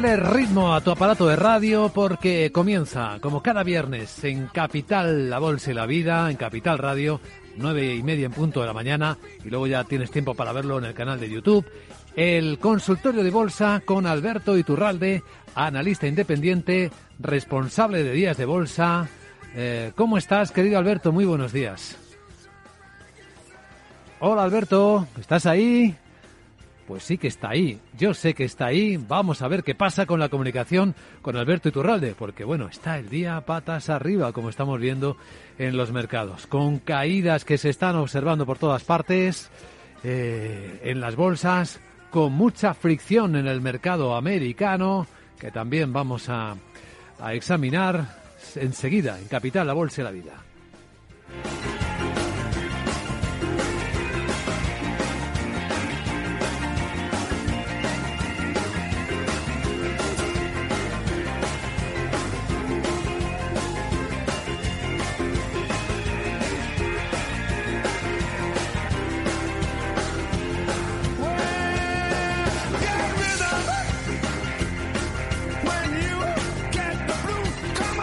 Dale ritmo a tu aparato de radio porque comienza, como cada viernes, en Capital La Bolsa y la Vida, en Capital Radio, nueve y media en punto de la mañana, y luego ya tienes tiempo para verlo en el canal de YouTube. El consultorio de bolsa con Alberto Iturralde, analista independiente, responsable de días de bolsa. Eh, ¿Cómo estás, querido Alberto? Muy buenos días. Hola Alberto, ¿estás ahí? Pues sí que está ahí. Yo sé que está ahí. Vamos a ver qué pasa con la comunicación con Alberto Iturralde, porque bueno, está el día patas arriba, como estamos viendo en los mercados, con caídas que se están observando por todas partes, eh, en las bolsas, con mucha fricción en el mercado americano, que también vamos a, a examinar enseguida en Capital, la Bolsa y la Vida.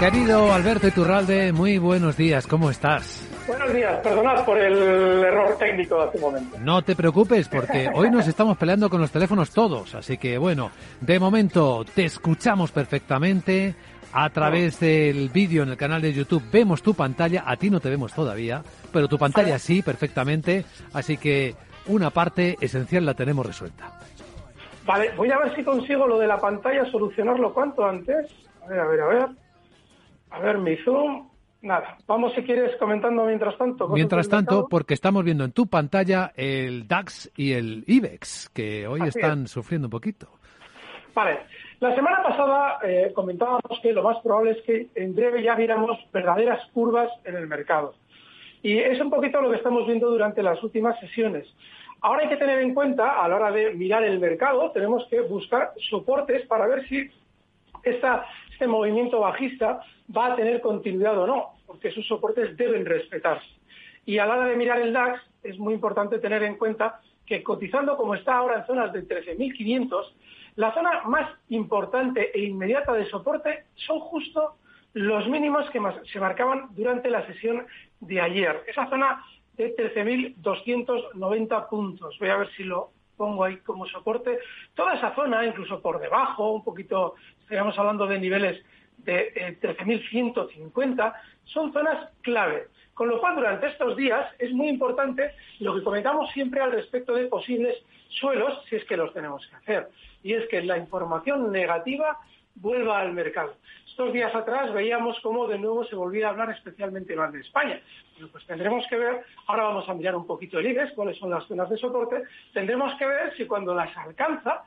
Querido Alberto Iturralde, muy buenos días, ¿cómo estás? Buenos días, perdonad por el error técnico de hace un momento. No te preocupes, porque hoy nos estamos peleando con los teléfonos todos, así que bueno, de momento te escuchamos perfectamente. A través del vídeo en el canal de YouTube vemos tu pantalla, a ti no te vemos todavía, pero tu pantalla sí, perfectamente, así que una parte esencial la tenemos resuelta. Vale, voy a ver si consigo lo de la pantalla solucionarlo cuanto antes. A ver, a ver, a ver. A ver, mi Zoom. Nada, vamos si quieres comentando mientras tanto. Mientras tanto, porque estamos viendo en tu pantalla el DAX y el IBEX, que hoy están sufriendo un poquito. Vale, la semana pasada eh, comentábamos que lo más probable es que en breve ya viéramos verdaderas curvas en el mercado. Y es un poquito lo que estamos viendo durante las últimas sesiones. Ahora hay que tener en cuenta, a la hora de mirar el mercado, tenemos que buscar soportes para ver si esta, este movimiento bajista va a tener continuidad o no, porque sus soportes deben respetarse. Y a la hora de mirar el DAX es muy importante tener en cuenta que cotizando como está ahora en zonas de 13.500, la zona más importante e inmediata de soporte son justo los mínimos que se marcaban durante la sesión de ayer. Esa zona de 13.290 puntos. Voy a ver si lo pongo ahí como soporte. Toda esa zona, incluso por debajo, un poquito, estaríamos hablando de niveles de 13.150, eh, son zonas clave. Con lo cual, durante estos días es muy importante lo que comentamos siempre al respecto de posibles suelos, si es que los tenemos que hacer. Y es que la información negativa vuelva al mercado. Estos días atrás veíamos cómo de nuevo se volvía a hablar especialmente mal de España. Bueno, pues tendremos que ver, ahora vamos a mirar un poquito el IBEX, cuáles son las zonas de soporte, tendremos que ver si cuando las alcanza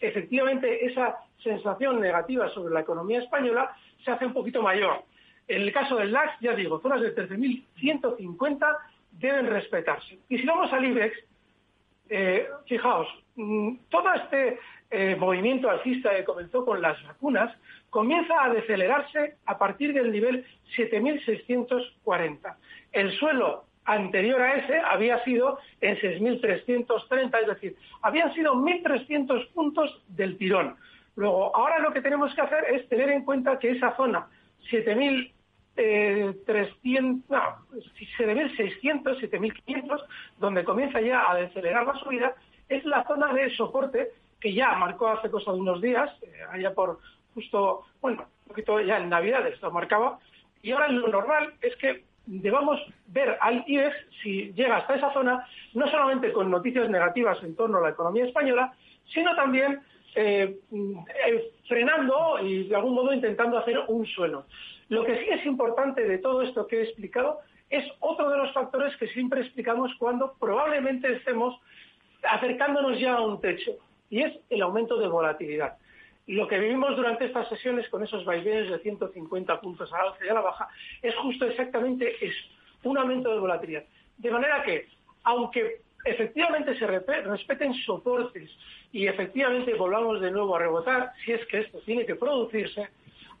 efectivamente esa sensación negativa sobre la economía española se hace un poquito mayor. En el caso del DAX, ya digo, zonas de 13.150 deben respetarse. Y si vamos al IBEX, eh, fijaos, mm, todo este eh, movimiento alcista que comenzó con las vacunas comienza a decelerarse a partir del nivel 7.640. El suelo anterior a ese había sido en 6.330, es decir, habían sido 1.300 puntos del tirón. Luego, ahora lo que tenemos que hacer es tener en cuenta que esa zona, 7.300, eh, no, 7.600, 7.500, donde comienza ya a decelerar la subida, es la zona de soporte que ya marcó hace cosa de unos días, eh, allá por justo, bueno, un poquito ya en Navidades lo marcaba, y ahora lo normal es que debamos ver al IBEX si llega hasta esa zona, no solamente con noticias negativas en torno a la economía española, sino también eh, eh, frenando y de algún modo intentando hacer un suelo. Lo que sí es importante de todo esto que he explicado es otro de los factores que siempre explicamos cuando probablemente estemos acercándonos ya a un techo, y es el aumento de volatilidad. Lo que vivimos durante estas sesiones con esos vaivenes de 150 puntos a la alza y a la baja es justo exactamente eso, un aumento de volatilidad. De manera que, aunque efectivamente se respeten soportes y efectivamente volvamos de nuevo a rebotar, si es que esto tiene que producirse,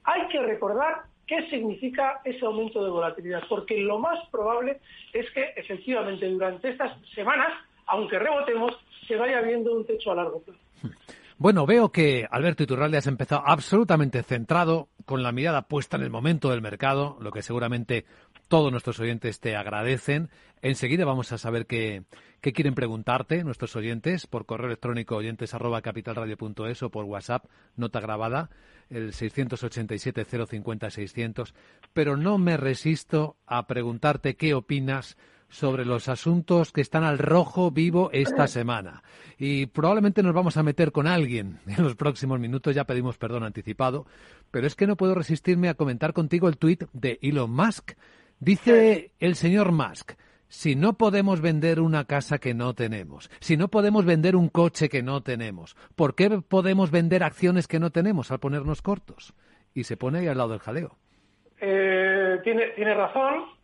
hay que recordar qué significa ese aumento de volatilidad, porque lo más probable es que efectivamente durante estas semanas, aunque rebotemos, se vaya viendo un techo a largo plazo. Bueno, veo que Alberto Iturralde has empezado absolutamente centrado, con la mirada puesta en el momento del mercado, lo que seguramente todos nuestros oyentes te agradecen. Enseguida vamos a saber qué, quieren preguntarte nuestros oyentes por correo electrónico oyentes arroba capitalradio.es o por WhatsApp, nota grabada, el 687 050 600. Pero no me resisto a preguntarte qué opinas sobre los asuntos que están al rojo vivo esta semana. Y probablemente nos vamos a meter con alguien en los próximos minutos, ya pedimos perdón anticipado, pero es que no puedo resistirme a comentar contigo el tuit de Elon Musk. Dice el señor Musk, si no podemos vender una casa que no tenemos, si no podemos vender un coche que no tenemos, ¿por qué podemos vender acciones que no tenemos al ponernos cortos? Y se pone ahí al lado del jaleo. Eh, tiene, tiene razón,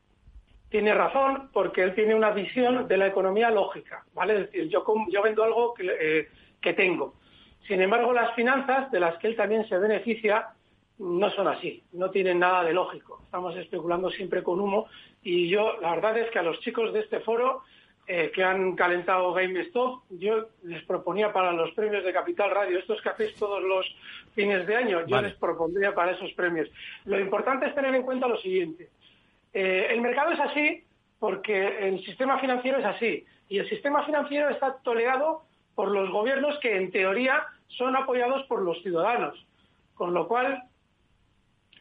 tiene razón porque él tiene una visión de la economía lógica, ¿vale? Es decir, yo, yo vendo algo que, eh, que tengo. Sin embargo, las finanzas de las que él también se beneficia no son así, no tienen nada de lógico. Estamos especulando siempre con humo y yo, la verdad es que a los chicos de este foro eh, que han calentado GameStop, yo les proponía para los premios de Capital Radio, estos que hacéis todos los fines de año, yo les propondría para esos premios. Lo importante es tener en cuenta lo siguiente. Eh, el mercado es así porque el sistema financiero es así y el sistema financiero está tolerado por los gobiernos que en teoría son apoyados por los ciudadanos, con lo cual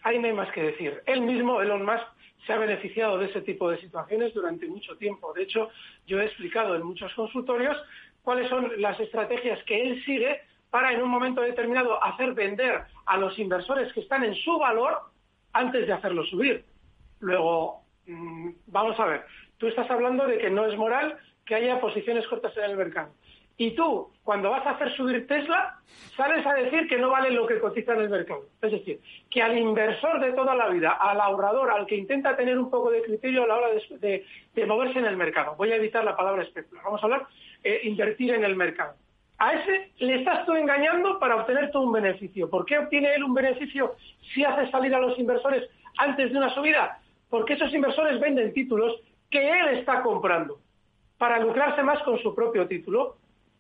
ahí no hay más que decir. Él mismo, Elon Musk, se ha beneficiado de ese tipo de situaciones durante mucho tiempo. De hecho, yo he explicado en muchos consultorios cuáles son las estrategias que él sigue para en un momento determinado hacer vender a los inversores que están en su valor antes de hacerlo subir. Luego, mm, vamos a ver, tú estás hablando de que no es moral que haya posiciones cortas en el mercado. Y tú, cuando vas a hacer subir Tesla, sales a decir que no vale lo que cotiza en el mercado. Es decir, que al inversor de toda la vida, al ahorrador, al que intenta tener un poco de criterio a la hora de, moverse en el mercado, voy a evitar la palabra especular, vamos a hablar eh, invertir en el mercado. A ese le estás tú engañando para obtener tú un beneficio. ¿Por qué obtiene él un beneficio si hace salir a los inversores antes de una subida? Porque esos inversores venden títulos que él está comprando para lucrarse más con su propio título.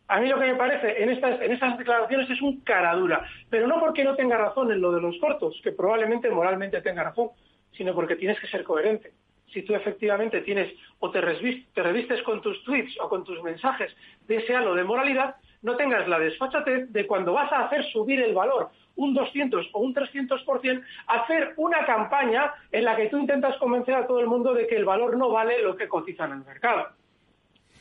A mí lo que me parece en, estas, en esas declaraciones es un caradura, pero no porque no tenga razón en lo de los cortos, que probablemente moralmente tenga razón, sino porque tienes que ser coherente. Si tú efectivamente tienes o te, te revistes con tus tweets o con tus mensajes de ese halo de moralidad, no tengas la desfachatez de cuando vas a hacer subir el valor un 200 o un 300%, hacer una campaña en la que tú intentas convencer a todo el mundo de que el valor no vale lo que cotiza en el mercado.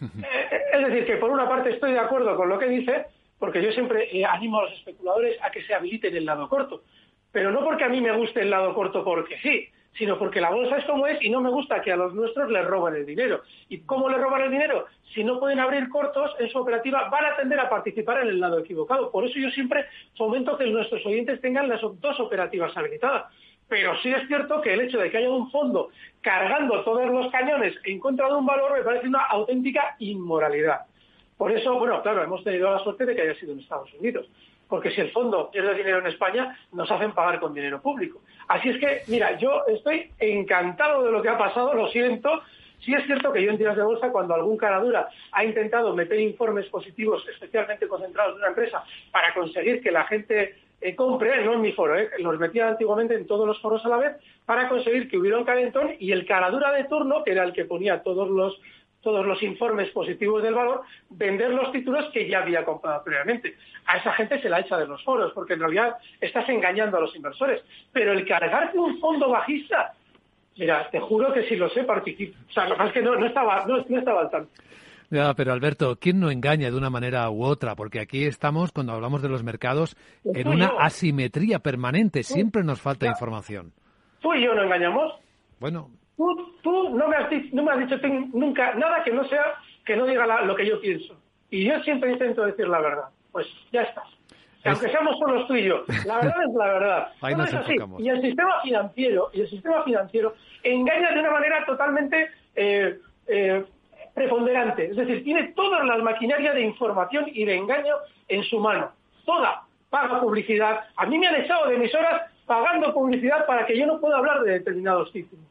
Eh, es decir, que por una parte estoy de acuerdo con lo que dice, porque yo siempre eh, animo a los especuladores a que se habiliten el lado corto, pero no porque a mí me guste el lado corto porque sí, sino porque la bolsa es como es y no me gusta que a los nuestros les roben el dinero. ¿Y cómo le roban el dinero? Si no pueden abrir cortos en su operativa, van a tender a participar en el lado equivocado. Por eso yo siempre fomento que nuestros oyentes tengan las dos operativas habilitadas. Pero sí es cierto que el hecho de que haya un fondo cargando todos los cañones en contra de un valor me parece una auténtica inmoralidad. Por eso, bueno, claro, hemos tenido la suerte de que haya sido en Estados Unidos porque si el fondo pierde dinero en España, nos hacen pagar con dinero público. Así es que, mira, yo estoy encantado de lo que ha pasado, lo siento. Sí es cierto que yo en tiras de bolsa, cuando algún caradura ha intentado meter informes positivos, especialmente concentrados en una empresa, para conseguir que la gente eh, compre, no en mi foro, eh, los metía antiguamente en todos los foros a la vez para conseguir que hubiera un calentón y el caradura de turno, que era el que ponía todos los todos los informes positivos del valor, vender los títulos que ya había comprado previamente. A esa gente se la echa de los foros, porque en realidad estás engañando a los inversores. Pero el cargarte un fondo bajista, mira, te juro que si lo sé, participo. O sea, lo es que no, estaba, no, estaba al tanto. Ya, pero Alberto, ¿quién no engaña de una manera u otra? Porque aquí estamos, cuando hablamos de los mercados, en una asimetría permanente. Siempre nos falta información. Tú y yo no engañamos. Bueno, Tú, no, me has, no me has dicho nunca nada que no sea que no diga lo que yo pienso. Y yo siempre intento decir la verdad. Pues ya está. Aunque seamos solo tú y yo, la verdad es la verdad. Y el sistema financiero, y el sistema financiero engaña de una manera totalmente eh, eh, preponderante. Es decir, tiene toda la maquinaria de información y de engaño en su mano. Toda. Paga publicidad. A mí me han echado de mis horas pagando publicidad para que yo no pueda hablar de determinados títulos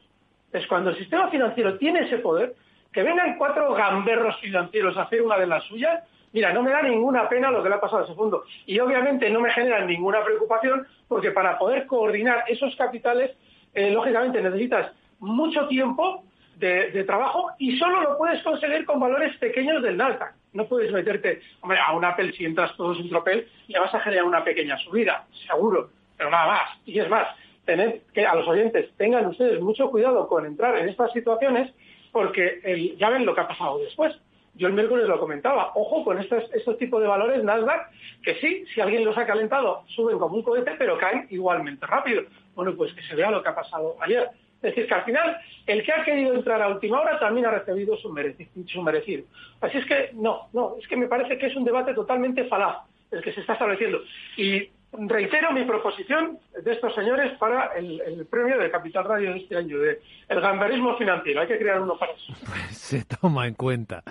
es cuando el sistema financiero tiene ese poder, que vengan cuatro gamberros financieros a hacer una de las suyas, mira, no me da ninguna pena lo que le ha pasado a ese fondo. Y obviamente no me genera ninguna preocupación, porque para poder coordinar esos capitales, eh, lógicamente necesitas mucho tiempo de, trabajo y solo lo puedes conseguir con valores pequeños del Nasdaq. No puedes meterte, a un Apple si entras todos en tropel, le vas a generar una pequeña subida, seguro, pero nada más. Y es más, tener que a los oyentes tengan ustedes mucho cuidado con entrar en estas situaciones porque ya ven lo que ha pasado después. Yo el miércoles lo comentaba, ojo con estos, estos tipos de valores Nasdaq, que sí, si alguien los ha calentado, suben como un cohete, pero caen igualmente rápido. Bueno, pues que se vea lo que ha pasado ayer. Es decir, que al final, el que ha querido entrar a última hora también ha recibido su merecido. Así es que, no, no, es que me parece que es un debate totalmente falaz el que se está estableciendo. Y reitero mi proposición de estos señores para el, premio de Capital Radio de este año, de el gamberismo financiero. Hay que crear uno para eso. Pues se toma en cuenta.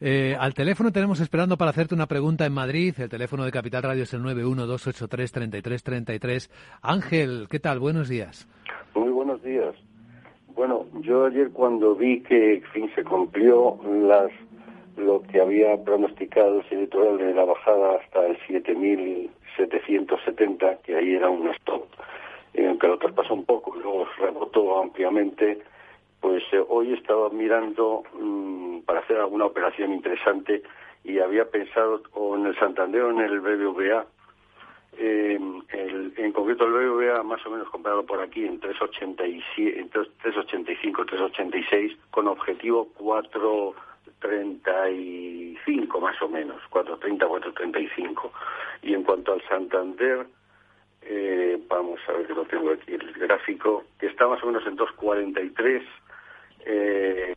Eh, al teléfono tenemos esperando para hacerte una pregunta en Madrid. El teléfono de Capital Radio es el 912833333. Ángel, ¿qué tal? Buenos días. Muy buenos días. Bueno, yo ayer cuando vi que fin se cumplió las lo que había pronosticado el editorial de la bajada hasta el 7.770, que ahí era un stop, en que lo traspasó un poco y luego rebotó ampliamente, pues eh, hoy estaba mirando mm, para hacer alguna operación interesante y había pensado o en el Santander o en el BBVA, eh, en concreto el BBVA más o menos comprado por aquí en 3.85, 3.86 con objetivo 4 35 más o menos, 430, 435. Y en cuanto al Santander, eh, vamos a ver que lo tengo aquí el gráfico, que está más o menos en 243, eh,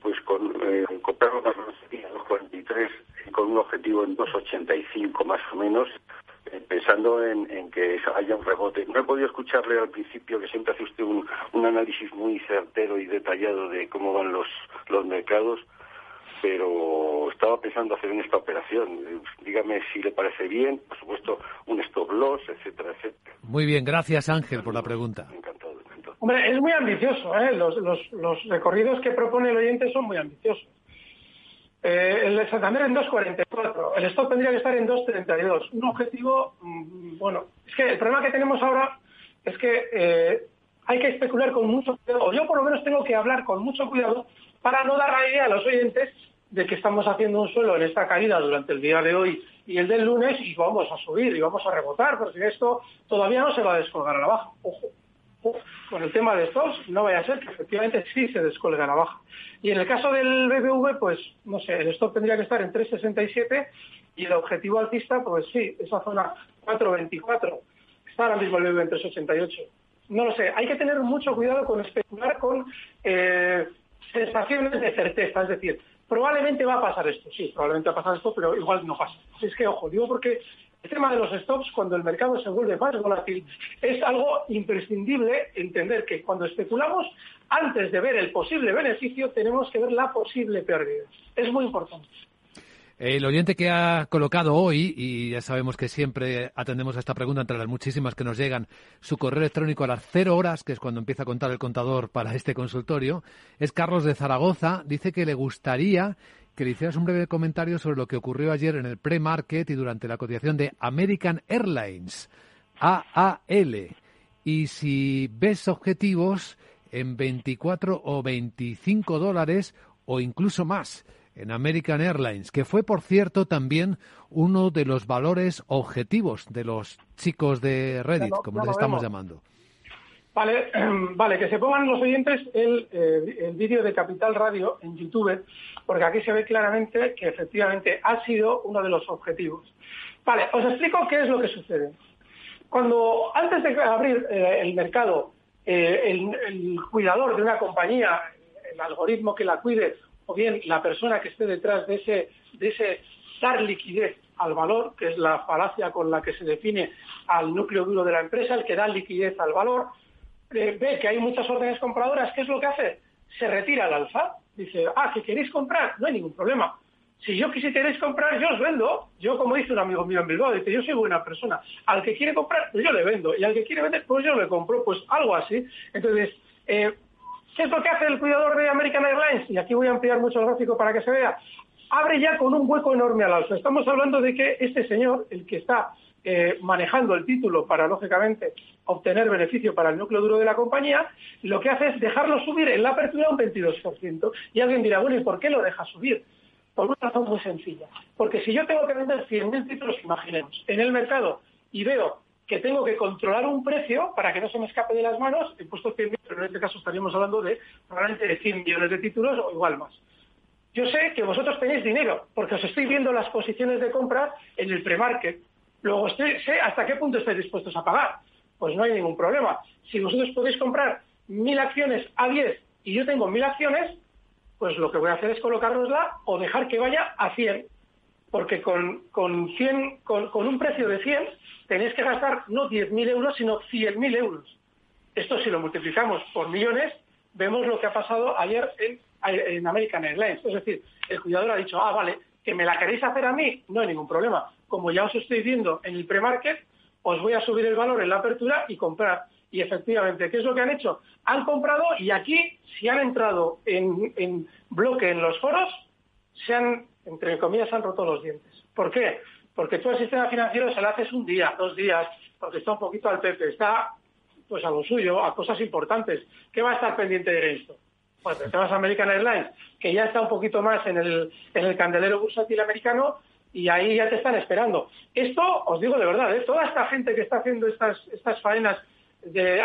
pues con eh, comprarlo más o menos en 243 y con un objetivo en 285 más o menos eh, pensando en, en, que haya un rebote. No he podido escucharle al principio, que siempre hace usted un, un análisis muy certero y detallado de cómo van los, los mercados, pero estaba pensando hacer en esta operación. Dígame si le parece bien, por supuesto, un stop loss, etcétera, etcétera. Muy bien, gracias Ángel por la pregunta. Encantado, encantado. Hombre, es muy ambicioso, ¿eh? los, los, los recorridos que propone el oyente son muy ambiciosos. Eh, el de Santander en 2.44, el stop tendría que estar en 2.32. Un objetivo, mm, bueno, es que el problema que tenemos ahora es que eh, hay que especular con mucho cuidado, o yo por lo menos tengo que hablar con mucho cuidado para no dar la idea a los oyentes de que estamos haciendo un suelo en esta caída durante el día de hoy y el del lunes y vamos a subir y vamos a rebotar, porque esto todavía no se va a descolgar a la baja. Ojo, con el tema de estos no vaya a ser que efectivamente sí se descolgue a la baja. Y en el caso del BBV, pues no sé, el stop tendría que estar en 3,67 y el objetivo alcista, pues sí, esa zona 4,24. Está ahora mismo el BBV en 3,88. No lo sé, hay que tener mucho cuidado con especular con eh, sensaciones de certeza, es decir, probablemente va a pasar esto, sí, probablemente va a pasar esto, pero igual no pasa. Es que, ojo, digo porque el tema de los stops, cuando el mercado se vuelve más volátil, es algo imprescindible entender que cuando especulamos, antes de ver el posible beneficio, tenemos que ver la posible pérdida. Es muy importante. El oyente que ha colocado hoy, y ya sabemos que siempre atendemos a esta pregunta entre las muchísimas que nos llegan, su correo electrónico a las cero horas, que es cuando empieza a contar el contador para este consultorio, es Carlos de Zaragoza. Dice que le gustaría que le hicieras un breve comentario sobre lo que ocurrió ayer en el pre-market y durante la cotización de American Airlines, AAL, y si ves objetivos en 24 o 25 dólares o incluso más en American Airlines, que fue, por cierto, también uno de los valores objetivos de los chicos de Reddit, como les estamos llamando. Vale, vale, que se pongan los oyentes el, eh, el vídeo de Capital Radio en YouTube, porque aquí se ve claramente que efectivamente ha sido uno de los objetivos. Vale, os explico qué es lo que sucede. Cuando antes de abrir eh, el mercado, eh, el, el cuidador de una compañía, el algoritmo que la cuide, o bien la persona que esté detrás de ese, de ese dar liquidez al valor, que es la falacia con la que se define al núcleo duro de la empresa, el que da liquidez al valor, eh, ve que hay muchas órdenes compradoras, ¿qué es lo que hace? Se retira al alza. Dice, ah, que queréis comprar, no hay ningún problema. Si yo queréis comprar, yo os vendo. Yo, como dice un amigo mío en Bilbao, dice, yo soy buena persona. Al que quiere comprar, pues yo le vendo. Y al que quiere vender, pues yo le compro. Pues algo así. Entonces, eh, ¿qué es lo que hace el cuidador de American Airlines? Y aquí voy a ampliar mucho el gráfico para que se vea. Abre ya con un hueco enorme al alza. Estamos hablando de que este señor, el que está eh, manejando el título para, lógicamente, obtener beneficio para el núcleo duro de la compañía, lo que hace es dejarlo subir en la apertura un 22%. Y alguien dirá, bueno, ¿y por qué lo deja subir? Por una razón muy sencilla. Porque si yo tengo que vender 100.000 títulos, imaginemos, en el mercado y veo que tengo que controlar un precio para que no se me escape de las manos, he puesto 100.000, pero en este caso estaríamos hablando de probablemente de 100 millones de títulos o igual más. Yo sé que vosotros tenéis dinero, porque os estoy viendo las posiciones de compra en el premarket. Luego sé hasta qué punto estáis dispuestos a pagar. Pues no hay ningún problema. Si vosotros podéis comprar mil acciones a 10 y yo tengo mil acciones, pues lo que voy a hacer es colocárnosla o dejar que vaya a 100. Porque con, con, 100, con, un precio de 100 tenéis que gastar no 10.000 euros, sino 100.000 euros. Esto si lo multiplicamos por millones, vemos lo que ha pasado ayer en, en American Airlines. Es decir, el cuidador ha dicho, ah, vale, que me la queréis hacer a mí, no hay ningún problema como ya os estoy viendo en el premarket, os voy a subir el valor en la apertura y comprar. Y efectivamente, ¿qué es lo que han hecho? Han comprado y aquí, si han entrado en, bloque en los foros, se han, entre comillas, han roto los dientes. ¿Por qué? Porque todo el sistema financiero se lo haces un día, dos días, porque está un poquito al pepe, está pues a lo suyo, a cosas importantes. ¿Qué va a estar pendiente de esto? Pues te vas a American Airlines, que ya está un poquito más en el, en el candelero bursátil americano, y ahí ya te están esperando. Esto, os digo de verdad, ¿eh? toda esta gente que está haciendo estas, estas faenas de,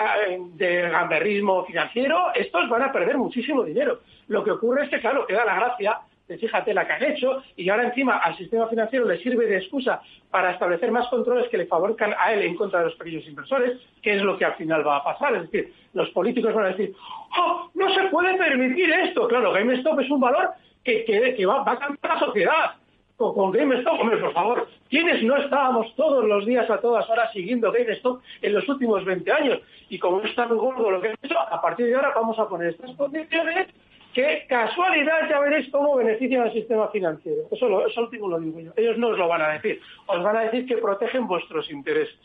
de gamberrismo financiero, estos van a perder muchísimo dinero. Lo que ocurre es que, claro, queda la gracia de fíjate la que han hecho y ahora encima al sistema financiero le sirve de excusa para establecer más controles que le favorezcan a él en contra de los pequeños inversores, que es lo que al final va a pasar. Es decir, los políticos van a decir, ¡oh, no se puede permitir esto! Claro, GameStop es un valor que, que, va, va a cambiar la sociedad con GameStop, hombre, por favor, ¿quiénes no estábamos todos los días a todas horas siguiendo GameStop en los últimos 20 años? Y como es tan gordo lo que han hecho, a partir de ahora vamos a poner estas condiciones que casualidad ya veréis cómo benefician al sistema financiero. Eso, lo, eso último lo digo yo. Ellos no os lo van a decir. Os van a decir que protegen vuestros intereses.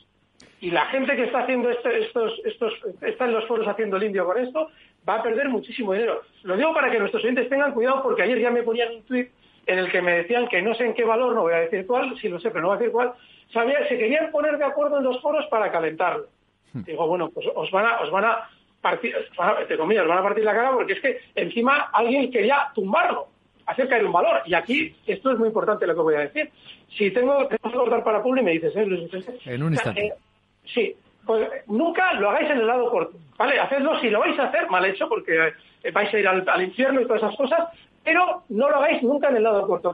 Y la gente que está haciendo este, estos, estos, está en los foros haciendo el indio con esto, va a perder muchísimo dinero. Lo digo para que nuestros oyentes tengan cuidado porque ayer ya me ponían un tweet en el que me decían que no sé en qué valor, no voy a decir cuál, si lo sé, pero no voy a decir cuál, sabía, se querían poner de acuerdo en los foros para calentarlo. Hmm. Digo, bueno, pues os van a, os van a partir, entre comillas, van a partir la cara porque es que encima alguien quería tumbarlo, hacer caer un valor. Y aquí, esto es muy importante lo que voy a decir. Si tengo, tengo que cortar para Publi, me dices, ¿eh, Luis En un instante. Eh, sí, pues nunca lo hagáis en el lado corto, ¿vale? Hacedlo si lo vais a hacer, mal hecho, porque eh, vais a ir al, al infierno y todas esas cosas, pero no lo hagáis nunca en el lado corto.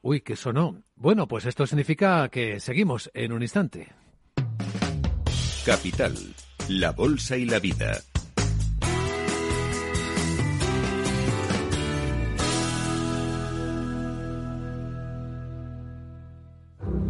Uy, que sonó. Bueno, pues esto significa que seguimos en un instante. Capital, la bolsa y la vida.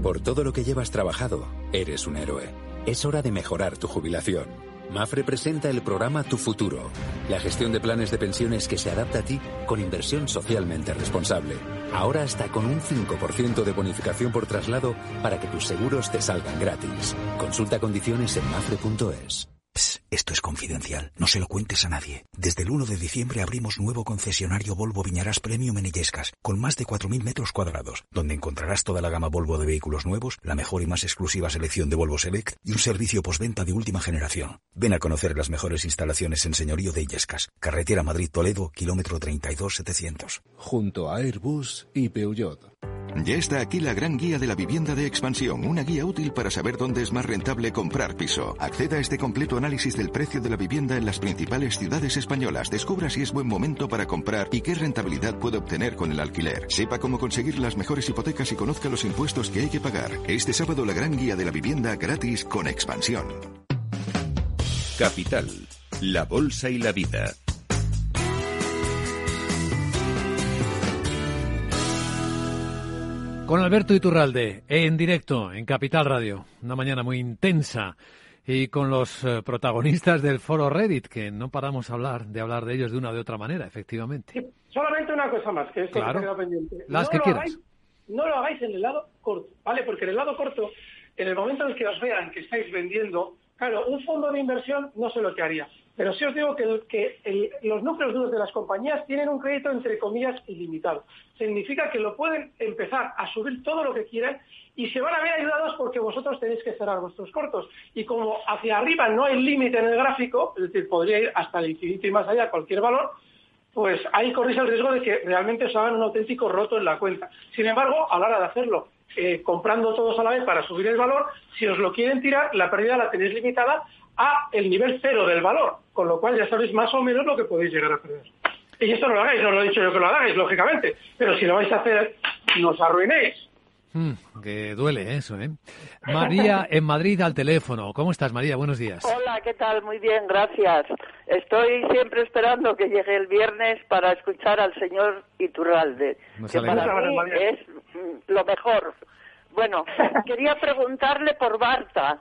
Por todo lo que llevas trabajado, eres un héroe. Es hora de mejorar tu jubilación. Mafre presenta el programa Tu Futuro, la gestión de planes de pensiones que se adapta a ti con inversión socialmente responsable. Ahora hasta con un 5% de bonificación por traslado para que tus seguros te salgan gratis. Consulta condiciones en mafre.es. Esto es confidencial. No se lo cuentes a nadie. Desde el 1 de diciembre abrimos nuevo concesionario Volvo Viñarás Premium en Illescas, con más de 4.000 metros cuadrados, donde encontrarás toda la gama Volvo de vehículos nuevos, la mejor y más exclusiva selección de Volvo Select y un servicio postventa de última generación. Ven a conocer las mejores instalaciones en Señorío de Illescas, carretera Madrid-Toledo, kilómetro 32700. Junto a Airbus y Peugeot. Ya está aquí la gran guía de la vivienda de expansión, una guía útil para saber dónde es más rentable comprar piso. Acceda a este completo análisis del precio de la vivienda en las principales ciudades españolas. Descubra si es buen momento para comprar y qué rentabilidad puede obtener con el alquiler. Sepa cómo conseguir las mejores hipotecas y conozca los impuestos que hay que pagar. Este sábado la gran guía de la vivienda gratis con expansión. Capital, la bolsa y la vida. Con Alberto Iturralde, en directo, en Capital Radio. Una mañana muy intensa. Y con los eh, protagonistas del foro Reddit, que no paramos hablar, de hablar de ellos de una o de otra manera, efectivamente. solamente una cosa más, que es que queda pendiente. Las no que lo quieras. Hagáis, no lo hagáis en el lado corto, ¿vale? Porque en el lado corto, en el momento en el que os vean que estáis vendiendo, claro, un fondo de inversión no sé lo que haría. Pero sí os digo que, los núcleos duros de las compañías tienen un crédito entre comillas ilimitado. Significa que lo pueden empezar a subir todo lo que quieran y se van a ver ayudados porque vosotros tenéis que cerrar vuestros cortos. Y como hacia arriba no hay límite en el gráfico, es decir, podría ir hasta el infinito y más allá cualquier valor, pues ahí corréis el riesgo de que realmente os hagan un auténtico roto en la cuenta. Sin embargo, a la hora de hacerlo eh, comprando todos a la vez para subir el valor, si os lo quieren tirar, la pérdida la tenéis limitada a el nivel cero del valor, con lo cual ya sabéis más o menos lo que podéis llegar a perder. Y esto no lo hagáis, no lo he dicho yo que lo hagáis, lógicamente, pero si lo vais a hacer, no os arruinéis. Mm, que duele eso, ¿eh? María, en Madrid al teléfono. ¿Cómo estás, María? Buenos días. Hola, ¿qué tal? Muy bien, gracias. Estoy siempre esperando que llegue el viernes para escuchar al señor Iturralde, Nos que para alegramos. mí es mm, lo mejor. Bueno, quería preguntarle por Barta.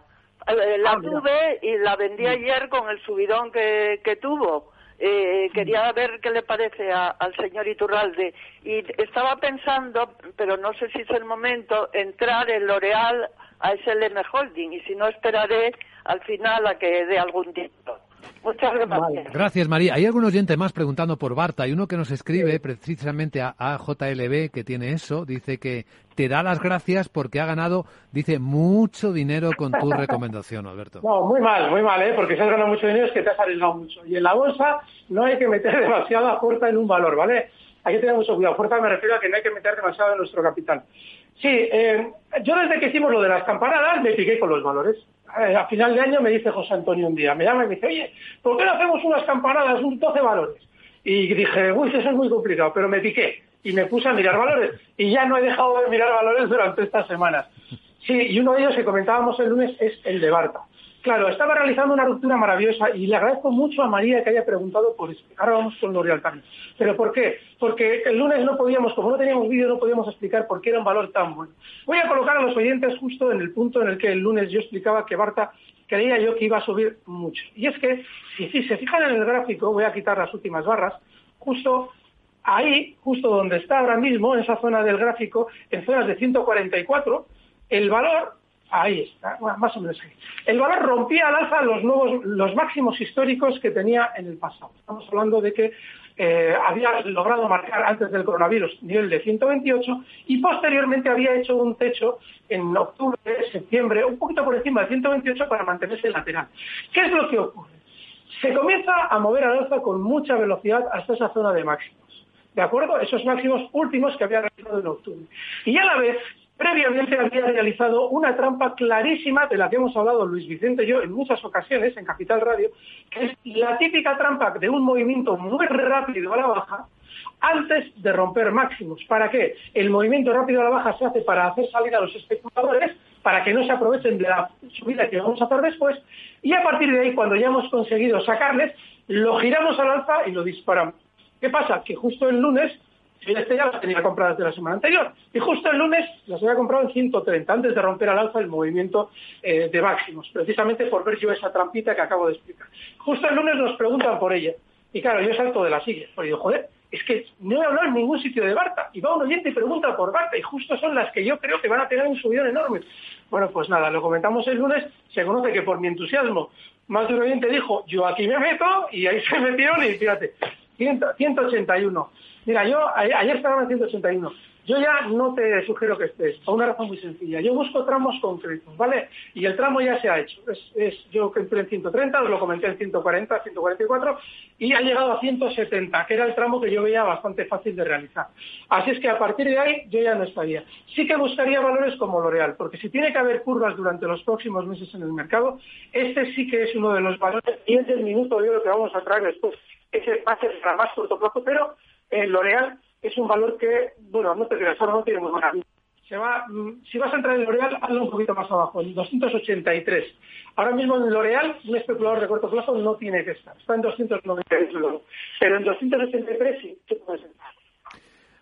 Eh, La tuve y la vendí ayer con el subidón que, que tuvo. Eh, quería ver qué le parece a- al señor Iturralde. Y estaba pensando, pero no sé si es el momento, entrar en L'Oreal a SLM Holding. Y si no, esperaré al final a que dé algún tiempo. Muchas gracias. Gracias, María. Hay algún oyente más preguntando por Barta. y uno que nos escribe precisamente a, a JLB, que tiene eso, dice que te da las gracias porque ha ganado, dice, mucho dinero con tu recomendación, Alberto. No, muy mal, muy mal, ¿eh? porque si has ganado mucho dinero es que te has arriesgado mucho. Y en la bolsa no hay que meter demasiada fuerza en un valor, ¿vale? Hay que tener mucho cuidado. Fuerza me refiero a que no hay que meter demasiado en nuestro capital. Sí, eh, yo desde que hicimos lo de las campanadas me piqué con los valores. Eh, a final de año me dice José Antonio un día, me llama y me dice, oye, ¿por qué no hacemos unas campanadas, un 12 valores? Y dije, uy, eso es muy complicado, pero me piqué y me puse a mirar valores. Y ya no he dejado de mirar valores durante estas semanas. Sí, y uno de ellos que comentábamos el lunes es el de Barta. Claro, estaba realizando una ruptura maravillosa y le agradezco mucho a María que haya preguntado por eso. Ahora vamos con L'Oreal también. ¿Pero por qué? Porque el lunes no podíamos, como no teníamos vídeo, no podíamos explicar por qué era un valor tan bueno. Voy a colocar a los oyentes justo en el punto en el que el lunes yo explicaba que Barta creía yo que iba a subir mucho. Y es que, si, si se fijan en el gráfico, voy a quitar las últimas barras, justo ahí, justo donde está ahora mismo, en esa zona del gráfico, en zonas de 144, el valor, ahí está, más o menos ahí. El valor rompía al alza los nuevos, los máximos históricos que tenía en el pasado. Estamos hablando de que eh, había logrado marcar antes del coronavirus nivel de 128 y posteriormente había hecho un techo en octubre, septiembre, un poquito por encima de 128 para mantenerse lateral. ¿Qué es lo que ocurre? Se comienza a mover al alza con mucha velocidad hasta esa zona de máximos. ¿De acuerdo? Esos máximos últimos que había realizado en octubre. Y a la vez, previamente había realizado una trampa clarísima de la que hemos hablado Luis Vicente y yo en muchas ocasiones en Capital Radio, que es la típica trampa de un movimiento muy rápido a la baja antes de romper máximos. ¿Para qué? El movimiento rápido a la baja se hace para hacer salir a los especuladores, para que no se aprovechen de la subida que vamos a hacer después, y a partir de ahí, cuando ya hemos conseguido sacarles, lo giramos al alza y lo disparamos. ¿Qué pasa? Que justo el lunes, yo este ya las tenía compradas de la semana anterior, y justo el lunes las había comprado en 130, antes de romper al alza el movimiento eh, de máximos, precisamente por ver yo esa trampita que acabo de explicar. Justo el lunes nos preguntan por ella, y claro, yo salto de la silla, porque digo, joder, es que no he hablado en ningún sitio de Barta, y va un oyente y pregunta por Barta, y justo son las que yo creo que van a tener un subidón enorme. Bueno, pues nada, lo comentamos el lunes, se conoce que por mi entusiasmo, más de un oyente dijo, yo aquí me meto, y ahí se metieron y fíjate, 181. Mira, yo ayer estaba en 181. Yo ya no te sugiero que estés, por una razón muy sencilla. Yo busco tramos concretos, ¿vale? Y el tramo ya se ha hecho. Es, yo entré en 130, os lo comenté en 140, 144, y ha llegado a 170, que era el tramo que yo veía bastante fácil de realizar. Así es que a partir de ahí yo ya no estaría. Sí que buscaría valores como L'Oreal, porque si tiene que haber curvas durante los próximos meses en el mercado, este sí que es uno de los valores, y es el minuto yo lo que vamos a traer después. Ese va a ser para más corto plazo, pero el L'Oreal es un valor que, bueno, no te creas, ahora no tiene muy buena se va, mm, si vas a entrar en L'Oreal, hazlo un poquito más abajo, en 283. Ahora mismo en L'Oreal, un especulador de corto plazo no tiene que estar. Está en 293 Pero en 283 sí, sí puedes entrar.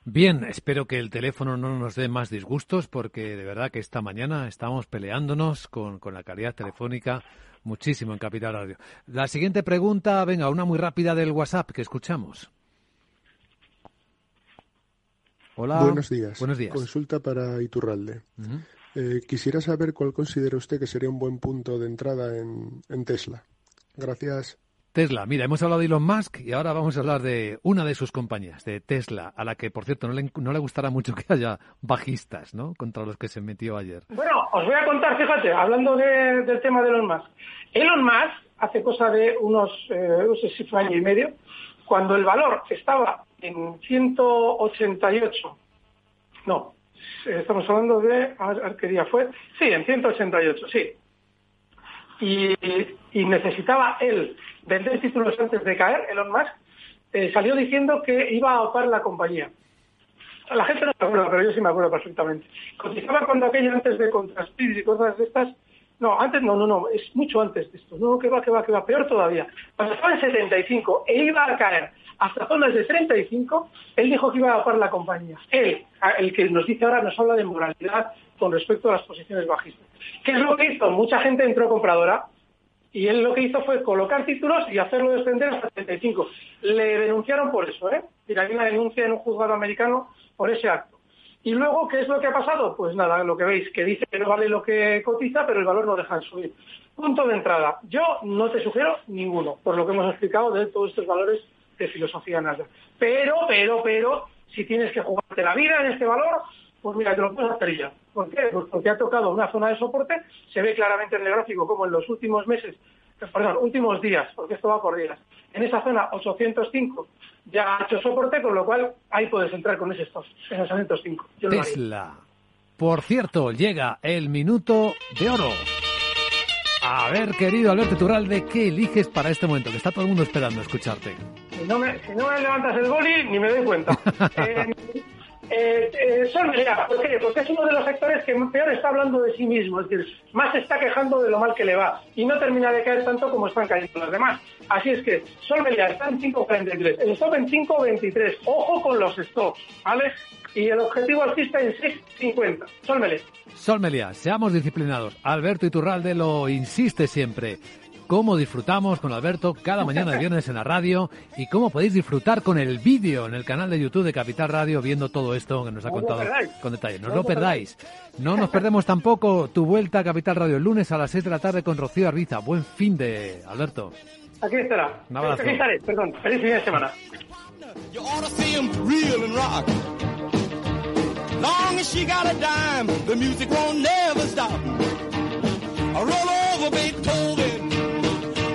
Bien, espero que el teléfono no nos dé más disgustos porque de verdad que esta mañana estamos peleándonos con, con la calidad telefónica muchísimo en Capital Radio. La siguiente pregunta, venga, una muy rápida del WhatsApp que escuchamos. Hola. Buenos días. Buenos días. Consulta para Iturralde. Eh, quisiera saber cuál considera usted que sería un buen punto de entrada en, Tesla. Gracias. Tesla, mira, hemos hablado de Elon Musk y ahora vamos a hablar de una de sus compañías, de Tesla, a la que, por cierto, no le, no le gustará mucho que haya bajistas, ¿no? Contra los que se metió ayer. Bueno, os voy a contar, fíjate, hablando del tema de Elon Musk. Elon Musk, hace cosa de unos, eh, no sé si fue año y medio, cuando el valor estaba en 188. No, estamos hablando de, a ver qué día fue. Sí, en 188, sí. Y, necesitaba él vender títulos antes de caer, Elon Musk, eh, salió diciendo que iba a opar la compañía. La gente no se acuerda, pero yo sí me acuerdo perfectamente. Cotizaba cuando aquello antes de contrastir y cosas de estas. No, antes no, no, no, es mucho antes de esto. No, que va, que va, que va, peor todavía. Cuando estaba en 75 e iba a caer hasta zonas de 35, él dijo que iba a bajar la compañía. Él, el que nos dice ahora, nos habla de moralidad con respecto a las posiciones bajistas. ¿Qué es lo que hizo? Mucha gente entró compradora y él lo que hizo fue colocar títulos y hacerlo descender hasta 35. Le denunciaron por eso, ¿eh? Mira, hay una denuncia en un juzgado americano por ese acto. Y luego, ¿qué es lo que ha pasado? Pues nada, lo que veis, que dice que no vale lo que cotiza, pero el valor no deja de subir. Punto de entrada. Yo no te sugiero ninguno, por lo que hemos explicado de todos estos valores de filosofía nada. Pero, pero, pero, si tienes que jugarte la vida en este valor, pues mira, te lo puedes hacer ya. ¿Por qué? Pues porque ha tocado una zona de soporte, se ve claramente en el gráfico como en los últimos meses, perdón, últimos días, porque esto va por días, en esa zona 805 ya ha hecho soporte, con lo cual ahí puedes entrar con ese stop, en 805. Tesla. Por cierto, llega el minuto de oro. A ver, querido Alberto Turralde, ¿qué eliges para este momento? Que está todo el mundo esperando escucharte. Si no me, si no me levantas el boli, ni me doy cuenta. eh, eh, eh ¿por qué? Porque es uno de los sectores que peor está hablando de sí mismo, es decir, más se está quejando de lo mal que le va y no termina de caer tanto como están cayendo los demás. Así es que Sol está en 5.43, el stop en 5.23, ojo con los stops, ¿vale? y el objetivo alcista en 6.50. Sol Melia. Sol Melia, seamos disciplinados. Alberto Iturralde lo insiste siempre. Cómo disfrutamos con Alberto cada mañana de viernes en la radio y cómo podéis disfrutar con el vídeo en el canal de YouTube de Capital Radio viendo todo esto que nos ha contado con detalle. No, lo perdáis. No nos perdemos tampoco tu vuelta a Capital Radio el lunes a las 6 de la tarde con Rocío Arbiza. Buen fin de Alberto. Aquí estará. Un abrazo. Aquí estaré, perdón. Feliz fin de semana. Long as she got a dime, the music won't never stop. I roll over Beethoven,